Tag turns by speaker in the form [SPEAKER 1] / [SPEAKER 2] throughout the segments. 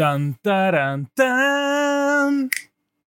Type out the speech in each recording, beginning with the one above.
[SPEAKER 1] Тан-таран-тан.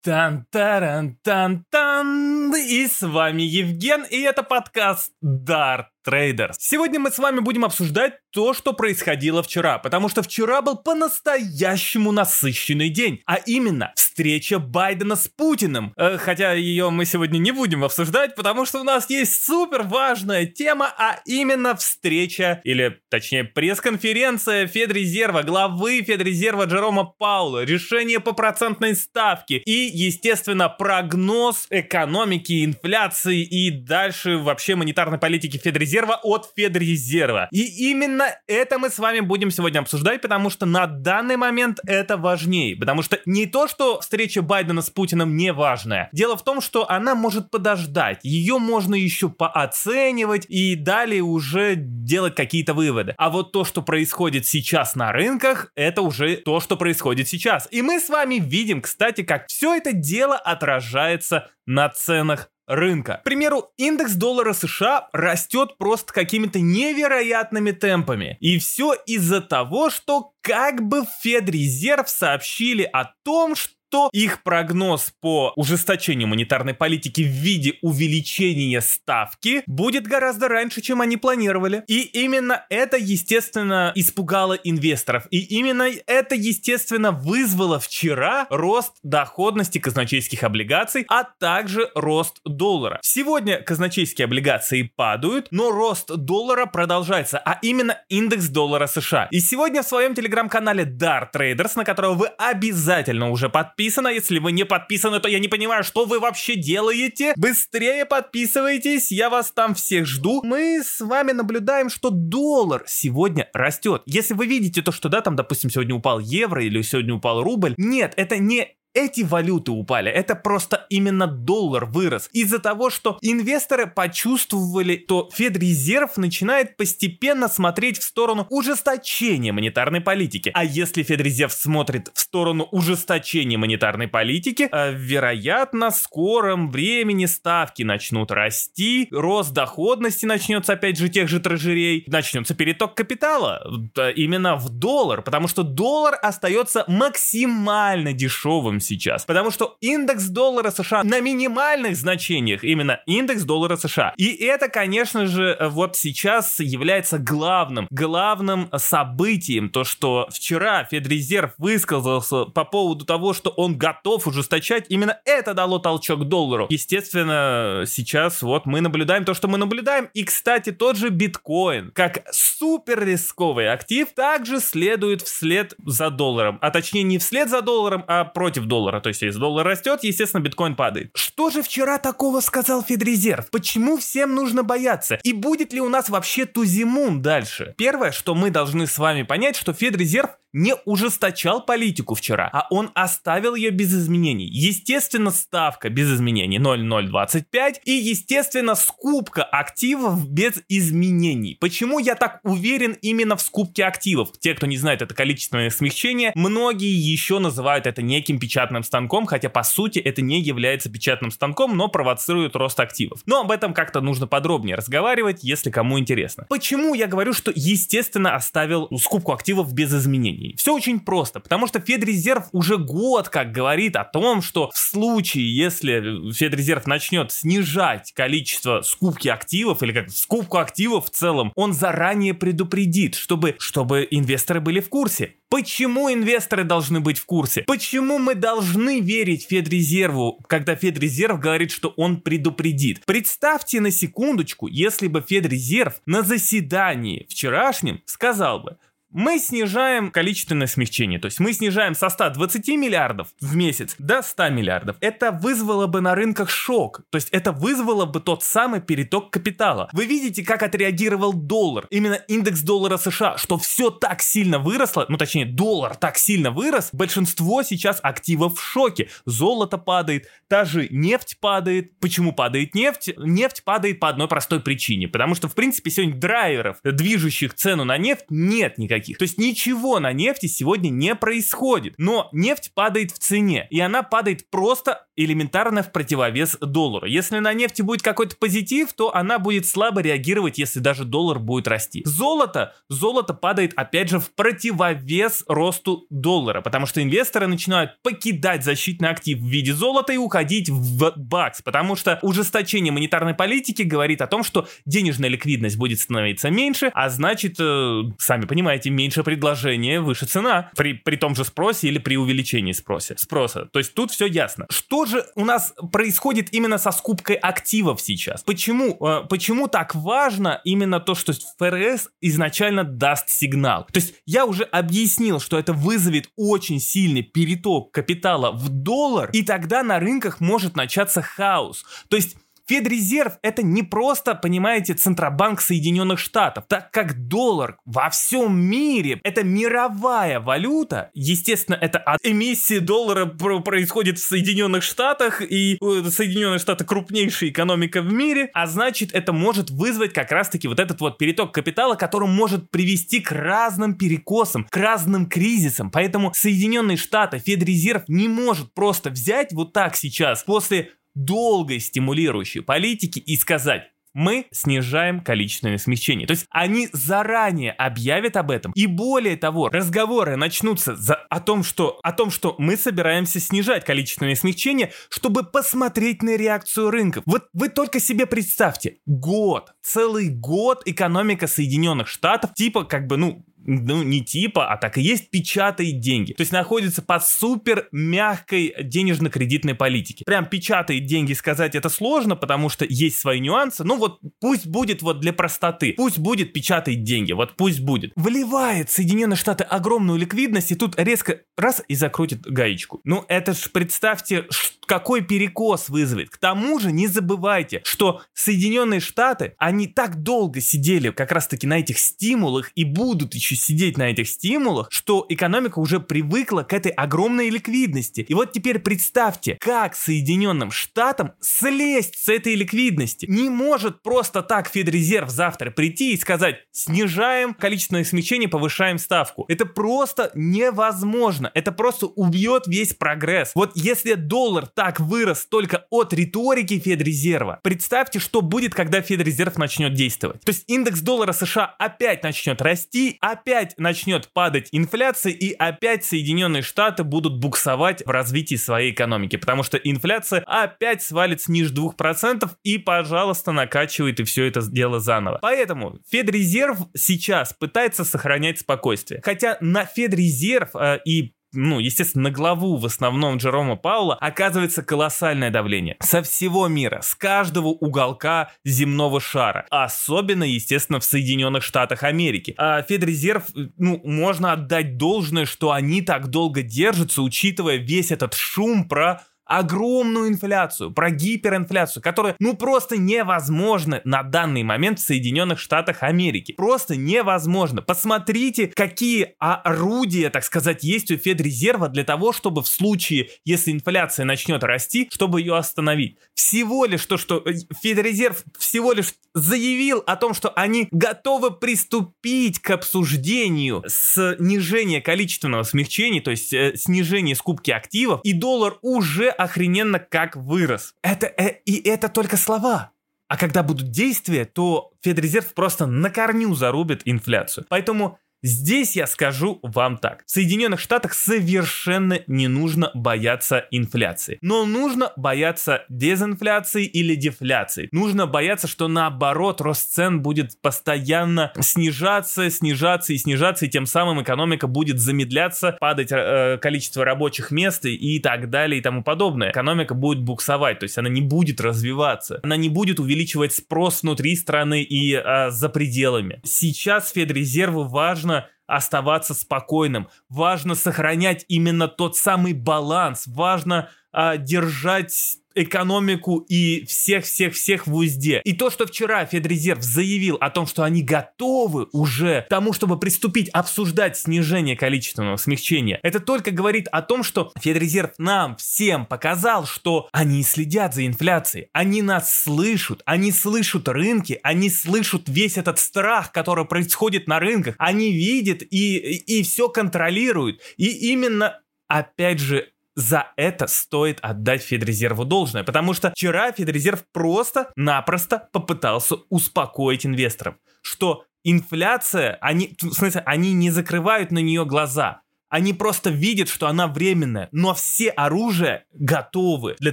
[SPEAKER 1] Тан-таран-тан-тан. И с вами Евген, и это подкаст Dart Traders. Сегодня мы с вами будем обсуждать то, что происходило вчера, потому что вчера был по-настоящему насыщенный день, а именно встреча Байдена с Путиным. Э, хотя ее мы сегодня не будем обсуждать, потому что у нас есть супер важная тема, а именно встреча, или точнее пресс-конференция Федрезерва, главы Федрезерва Джерома Паула, решение по процентной ставке и, естественно, прогноз экономики, инфляции и дальше вообще монетарной политики Федрезерва от Федрезерва. И именно это мы с вами будем сегодня обсуждать, потому что на данный момент это важнее. Потому что не то, что встреча Байдена с Путиным не важная. Дело в том, что она может подождать. Ее можно еще пооценивать и далее уже делать какие-то выводы. А вот то, что происходит сейчас на рынках, это уже то, что происходит сейчас. И мы с вами видим, кстати, как все это дело отражается на ценах рынка. К примеру, индекс доллара США растет просто какими-то невероятными темпами. И все из-за того, что как бы Федрезерв сообщили о том, что то их прогноз по ужесточению монетарной политики в виде увеличения ставки будет гораздо раньше, чем они планировали. И именно это, естественно, испугало инвесторов. И именно это, естественно, вызвало вчера рост доходности казначейских облигаций, а также рост доллара. Сегодня казначейские облигации падают, но рост доллара продолжается, а именно индекс доллара США. И сегодня в своем телеграм-канале Dar Traders, на которого вы обязательно уже подписаны, подписано. Если вы не подписаны, то я не понимаю, что вы вообще делаете. Быстрее подписывайтесь, я вас там всех жду. Мы с вами наблюдаем, что доллар сегодня растет. Если вы видите то, что, да, там, допустим, сегодня упал евро или сегодня упал рубль, нет, это не эти валюты упали, это просто именно доллар вырос. Из-за того, что инвесторы почувствовали, то Федрезерв начинает постепенно смотреть в сторону ужесточения монетарной политики. А если Федрезерв смотрит в сторону ужесточения монетарной политики, э, вероятно, в скором времени ставки начнут расти, рост доходности начнется опять же тех же трежерей, начнется переток капитала э, именно в доллар, потому что доллар остается максимально дешевым сейчас. Потому что индекс доллара США на минимальных значениях, именно индекс доллара США. И это, конечно же, вот сейчас является главным, главным событием, то, что вчера Федрезерв высказался по поводу того, что он готов ужесточать, именно это дало толчок доллару. Естественно, сейчас вот мы наблюдаем то, что мы наблюдаем. И, кстати, тот же биткоин, как супер рисковый актив, также следует вслед за долларом. А точнее не вслед за долларом, а против доллара. То есть, если доллар растет, естественно, биткоин падает. Что же вчера такого сказал Федрезерв? Почему всем нужно бояться? И будет ли у нас вообще тузимун дальше? Первое, что мы должны с вами понять, что Федрезерв не ужесточал политику вчера, а он оставил ее без изменений. Естественно, ставка без изменений 0,025 и, естественно, скупка активов без изменений. Почему я так уверен именно в скупке активов? Те, кто не знает, это количественное смягчение, многие еще называют это неким печатным станком, хотя по сути это не является печатным станком, но провоцирует рост активов. Но об этом как-то нужно подробнее разговаривать, если кому интересно. Почему я говорю, что естественно оставил скупку активов без изменений? Изменений. Все очень просто, потому что Федрезерв уже год как говорит о том, что в случае, если Федрезерв начнет снижать количество скупки активов или как скупку активов в целом, он заранее предупредит, чтобы, чтобы инвесторы были в курсе. Почему инвесторы должны быть в курсе? Почему мы должны верить Федрезерву, когда Федрезерв говорит, что он предупредит? Представьте на секундочку, если бы Федрезерв на заседании вчерашнем сказал бы, мы снижаем количественное смягчение. То есть мы снижаем со 120 миллиардов в месяц до 100 миллиардов. Это вызвало бы на рынках шок. То есть это вызвало бы тот самый переток капитала. Вы видите, как отреагировал доллар. Именно индекс доллара США, что все так сильно выросло, ну точнее доллар так сильно вырос, большинство сейчас активов в шоке. Золото падает, та же нефть падает. Почему падает нефть? Нефть падает по одной простой причине. Потому что, в принципе, сегодня драйверов, движущих цену на нефть, нет никаких никаких. То есть ничего на нефти сегодня не происходит. Но нефть падает в цене, и она падает просто элементарно в противовес доллару. Если на нефти будет какой-то позитив, то она будет слабо реагировать, если даже доллар будет расти. Золото, золото падает опять же в противовес росту доллара, потому что инвесторы начинают покидать защитный актив в виде золота и уходить в бакс, потому что ужесточение монетарной политики говорит о том, что денежная ликвидность будет становиться меньше, а значит, э, сами понимаете, меньше предложения, выше цена при, при том же спросе или при увеличении спроса. спроса. То есть тут все ясно. Что же у нас происходит именно со скупкой активов сейчас? Почему, э, почему так важно именно то, что ФРС изначально даст сигнал? То есть я уже объяснил, что это вызовет очень сильный переток капитала в доллар, и тогда на рынках может начаться хаос. То есть Федрезерв это не просто, понимаете, Центробанк Соединенных Штатов, так как доллар во всем мире это мировая валюта. Естественно, это от эмиссии доллара происходит в Соединенных Штатах, и э, Соединенные Штаты крупнейшая экономика в мире, а значит, это может вызвать как раз-таки вот этот вот переток капитала, который может привести к разным перекосам, к разным кризисам. Поэтому Соединенные Штаты, Федрезерв не может просто взять вот так сейчас после долгой стимулирующей политики и сказать, мы снижаем количественное смещение. То есть они заранее объявят об этом. И более того, разговоры начнутся за, о, том, что, о том, что мы собираемся снижать количественное смягчение, чтобы посмотреть на реакцию рынков. Вот вы только себе представьте, год, целый год экономика Соединенных Штатов, типа как бы, ну, ну, не типа, а так и есть, печатает деньги. То есть находится под супер мягкой денежно-кредитной политике. Прям печатает деньги сказать это сложно, потому что есть свои нюансы. Ну вот пусть будет вот для простоты. Пусть будет печатает деньги. Вот пусть будет. Вливает Соединенные Штаты огромную ликвидность и тут резко раз и закрутит гаечку. Ну это ж представьте, какой перекос вызовет. К тому же не забывайте, что Соединенные Штаты, они так долго сидели как раз таки на этих стимулах и будут еще сидеть на этих стимулах, что экономика уже привыкла к этой огромной ликвидности. И вот теперь представьте, как Соединенным Штатам слезть с этой ликвидности. Не может просто так Федрезерв завтра прийти и сказать, снижаем количественное смещение, повышаем ставку. Это просто невозможно. Это просто убьет весь прогресс. Вот если доллар так вырос только от риторики Федрезерва, представьте, что будет, когда Федрезерв начнет действовать. То есть индекс доллара США опять начнет расти, опять опять начнет падать инфляция, и опять Соединенные Штаты будут буксовать в развитии своей экономики, потому что инфляция опять свалится ниже 2% и, пожалуйста, накачивает и все это дело заново. Поэтому Федрезерв сейчас пытается сохранять спокойствие. Хотя на Федрезерв э, и ну, естественно, на главу в основном Джерома Паула оказывается колоссальное давление. Со всего мира, с каждого уголка земного шара. Особенно, естественно, в Соединенных Штатах Америки. А Федрезерв, ну, можно отдать должное, что они так долго держатся, учитывая весь этот шум про огромную инфляцию, про гиперинфляцию, которая ну просто невозможна на данный момент в Соединенных Штатах Америки. Просто невозможно. Посмотрите, какие орудия, так сказать, есть у Федрезерва для того, чтобы в случае, если инфляция начнет расти, чтобы ее остановить. Всего лишь то, что э, Федрезерв всего лишь заявил о том, что они готовы приступить к обсуждению снижения количественного смягчения, то есть э, снижения скупки активов, и доллар уже охрененно как вырос. Это, э, и это только слова. А когда будут действия, то Федрезерв просто на корню зарубит инфляцию. Поэтому Здесь я скажу вам так. В Соединенных Штатах совершенно не нужно бояться инфляции. Но нужно бояться дезинфляции или дефляции. Нужно бояться, что наоборот рост цен будет постоянно снижаться, снижаться и снижаться, и тем самым экономика будет замедляться, падать э, количество рабочих мест и так далее и тому подобное. Экономика будет буксовать, то есть она не будет развиваться. Она не будет увеличивать спрос внутри страны и э, за пределами. Сейчас Федрезерву важно оставаться спокойным, важно сохранять именно тот самый баланс, важно а, держать экономику и всех-всех-всех в узде. И то, что вчера Федрезерв заявил о том, что они готовы уже к тому, чтобы приступить обсуждать снижение количественного смягчения, это только говорит о том, что Федрезерв нам всем показал, что они следят за инфляцией, они нас слышат, они слышат рынки, они слышат весь этот страх, который происходит на рынках, они видят и, и, и все контролируют. И именно опять же, за это стоит отдать Федрезерву должное, потому что вчера Федрезерв просто-напросто попытался успокоить инвесторов, что инфляция, они, в смысле, они не закрывают на нее глаза. Они просто видят, что она временная, но все оружия готовы для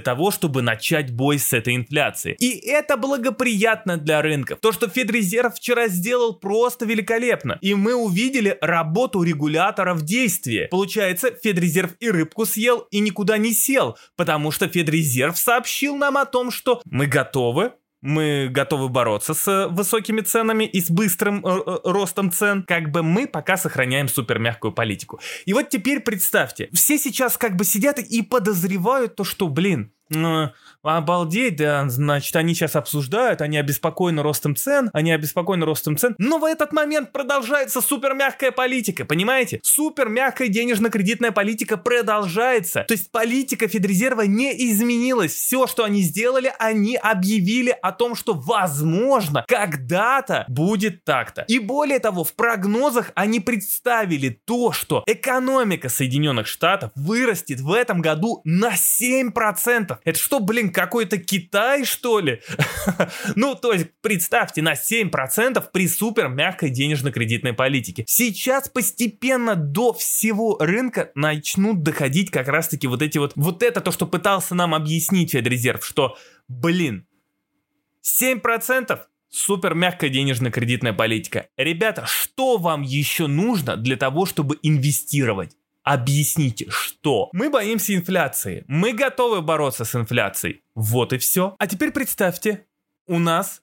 [SPEAKER 1] того, чтобы начать бой с этой инфляцией. И это благоприятно для рынков. То, что Федрезерв вчера сделал, просто великолепно. И мы увидели работу регулятора в действии. Получается, Федрезерв и рыбку съел и никуда не сел, потому что Федрезерв сообщил нам о том, что мы готовы мы готовы бороться с э, высокими ценами и с быстрым э, э, ростом цен, как бы мы пока сохраняем супер мягкую политику. И вот теперь представьте, все сейчас как бы сидят и подозревают то, что, блин, обалдеть, да, значит, они сейчас обсуждают, они обеспокоены ростом цен, они обеспокоены ростом цен, но в этот момент продолжается супер мягкая политика, понимаете? Супер мягкая денежно-кредитная политика продолжается, то есть политика Федрезерва не изменилась, все, что они сделали, они объявили о том, что возможно, когда-то будет так-то. И более того, в прогнозах они представили то, что экономика Соединенных Штатов вырастет в этом году на 7%. Это что, блин, какой-то Китай, что ли? ну, то есть, представьте, на 7% при супер мягкой денежно-кредитной политике. Сейчас постепенно до всего рынка начнут доходить как раз-таки вот эти вот... Вот это то, что пытался нам объяснить Федрезерв, что, блин, 7% супер мягкая денежно-кредитная политика. Ребята, что вам еще нужно для того, чтобы инвестировать? Объясните, что? Мы боимся инфляции. Мы готовы бороться с инфляцией. Вот и все. А теперь представьте, у нас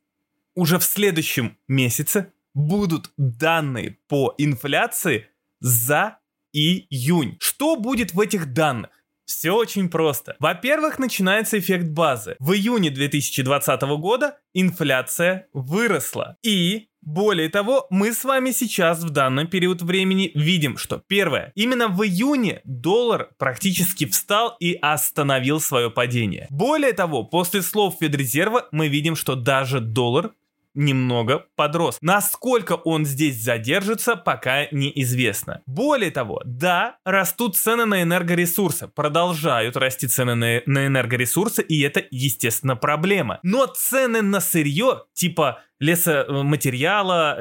[SPEAKER 1] уже в следующем месяце будут данные по инфляции за июнь. Что будет в этих данных? Все очень просто. Во-первых, начинается эффект базы. В июне 2020 года инфляция выросла. И более того, мы с вами сейчас в данный период времени видим, что первое, именно в июне доллар практически встал и остановил свое падение. Более того, после слов Федрезерва мы видим, что даже доллар немного подрос. Насколько он здесь задержится, пока неизвестно. Более того, да, растут цены на энергоресурсы, продолжают расти цены на, на энергоресурсы, и это, естественно, проблема. Но цены на сырье, типа лесоматериала,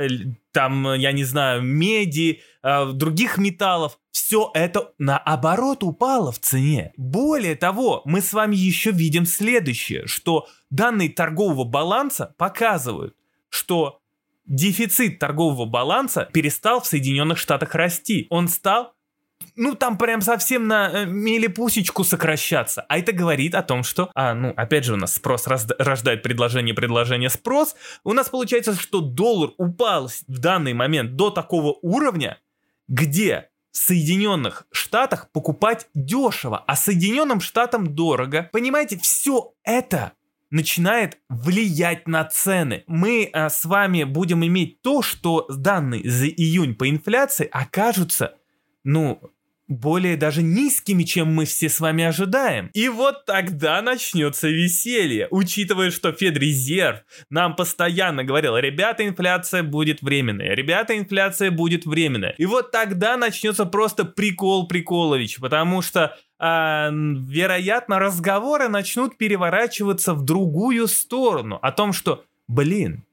[SPEAKER 1] там, я не знаю, меди, э, других металлов, все это наоборот упало в цене. Более того, мы с вами еще видим следующее, что данные торгового баланса показывают, что дефицит торгового баланса перестал в Соединенных Штатах расти. Он стал ну, там прям совсем на э, милипусечку сокращаться. А это говорит о том, что, а, ну, опять же, у нас спрос рождает предложение, предложение, спрос. У нас получается, что доллар упал в данный момент до такого уровня, где в Соединенных Штатах покупать дешево, а Соединенным Штатам дорого. Понимаете, все это начинает влиять на цены. Мы а, с вами будем иметь то, что данные за июнь по инфляции окажутся, ну, более даже низкими, чем мы все с вами ожидаем. И вот тогда начнется веселье, учитывая, что Федрезерв нам постоянно говорил, ребята, инфляция будет временная, ребята, инфляция будет временная. И вот тогда начнется просто прикол Приколович, потому что а, вероятно, разговоры начнут переворачиваться в другую сторону. О том, что, блин,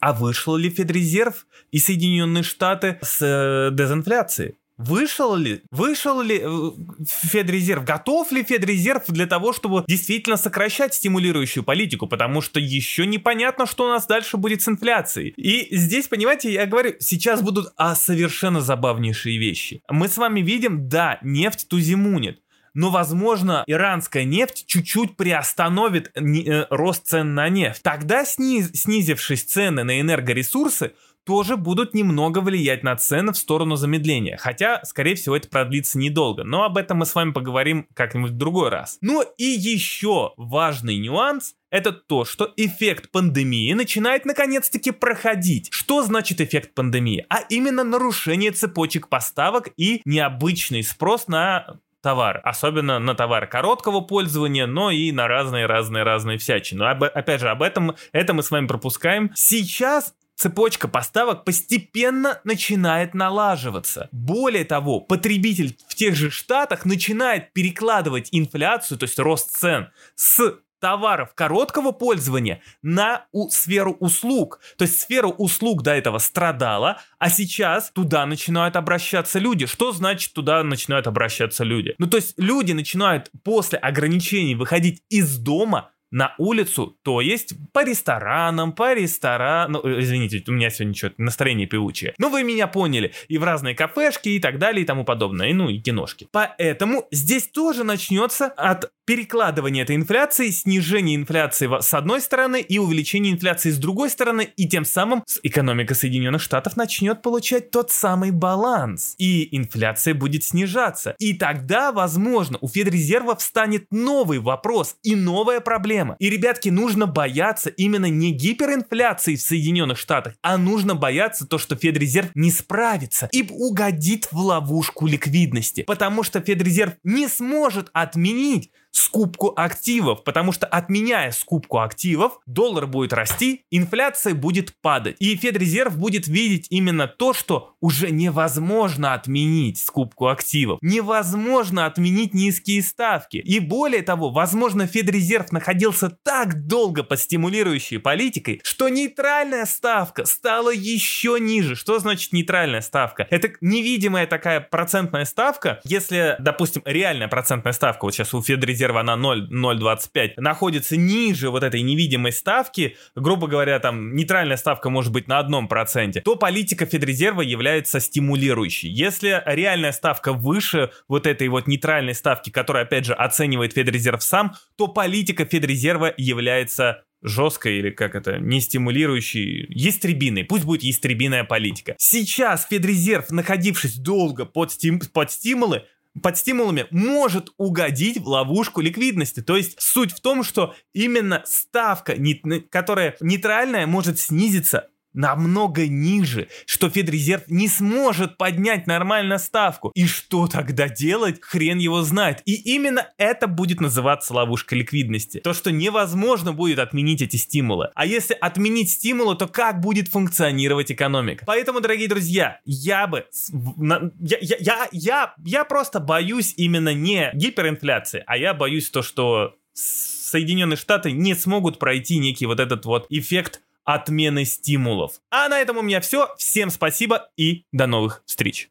[SPEAKER 1] а вышел ли Федрезерв и Соединенные Штаты с э, дезинфляцией? Вышел ли, вышел ли э, Федрезерв, готов ли Федрезерв для того, чтобы действительно сокращать стимулирующую политику, потому что еще непонятно, что у нас дальше будет с инфляцией. И здесь, понимаете, я говорю, сейчас будут а, совершенно забавнейшие вещи. Мы с вами видим, да, нефть тузимунит, но, возможно, иранская нефть чуть-чуть приостановит э, рост цен на нефть. Тогда, сниз, снизившись цены на энергоресурсы, тоже будут немного влиять на цены в сторону замедления. Хотя, скорее всего, это продлится недолго. Но об этом мы с вами поговорим как-нибудь в другой раз. Ну и еще важный нюанс это то, что эффект пандемии начинает наконец-таки проходить. Что значит эффект пандемии? А именно нарушение цепочек поставок и необычный спрос на товар, особенно на товары короткого пользования, но и на разные-разные-разные всячины. Но опять же, об этом это мы с вами пропускаем. Сейчас цепочка поставок постепенно начинает налаживаться. Более того, потребитель в тех же штатах начинает перекладывать инфляцию, то есть рост цен, с товаров короткого пользования на у, сферу услуг. То есть сфера услуг до этого страдала, а сейчас туда начинают обращаться люди. Что значит туда начинают обращаться люди? Ну то есть люди начинают после ограничений выходить из дома на улицу, то есть по ресторанам, по ресторанам, ну, э, извините, у меня сегодня что-то настроение певучее. Но вы меня поняли, и в разные кафешки и так далее и тому подобное, ну и киношки. Поэтому здесь тоже начнется от перекладывания этой инфляции, снижения инфляции с одной стороны и увеличения инфляции с другой стороны, и тем самым экономика Соединенных Штатов начнет получать тот самый баланс, и инфляция будет снижаться. И тогда, возможно, у Федрезерва встанет новый вопрос и новая проблема проблема. И, ребятки, нужно бояться именно не гиперинфляции в Соединенных Штатах, а нужно бояться то, что Федрезерв не справится и угодит в ловушку ликвидности. Потому что Федрезерв не сможет отменить скупку активов, потому что отменяя скупку активов, доллар будет расти, инфляция будет падать. И Федрезерв будет видеть именно то, что уже невозможно отменить скупку активов, невозможно отменить низкие ставки. И более того, возможно, Федрезерв находился так долго под стимулирующей политикой, что нейтральная ставка стала еще ниже. Что значит нейтральная ставка? Это невидимая такая процентная ставка, если, допустим, реальная процентная ставка, вот сейчас у Федрезерва резерва на 0,025 находится ниже вот этой невидимой ставки, грубо говоря, там нейтральная ставка может быть на одном проценте, то политика Федрезерва является стимулирующей. Если реальная ставка выше вот этой вот нейтральной ставки, которая, опять же, оценивает Федрезерв сам, то политика Федрезерва является жесткой или как это, не стимулирующей, ястребиной, пусть будет ястребиная политика. Сейчас Федрезерв, находившись долго под, стим, под стимулы, под стимулами может угодить в ловушку ликвидности. То есть суть в том, что именно ставка, которая нейтральная, может снизиться намного ниже, что Федрезерв не сможет поднять нормально ставку. И что тогда делать, хрен его знает. И именно это будет называться ловушка ликвидности. То, что невозможно будет отменить эти стимулы. А если отменить стимулы, то как будет функционировать экономика? Поэтому, дорогие друзья, я бы... Я, я, я, я, я просто боюсь именно не гиперинфляции, а я боюсь то, что Соединенные Штаты не смогут пройти некий вот этот вот эффект отмены стимулов. А на этом у меня все. Всем спасибо и до новых встреч.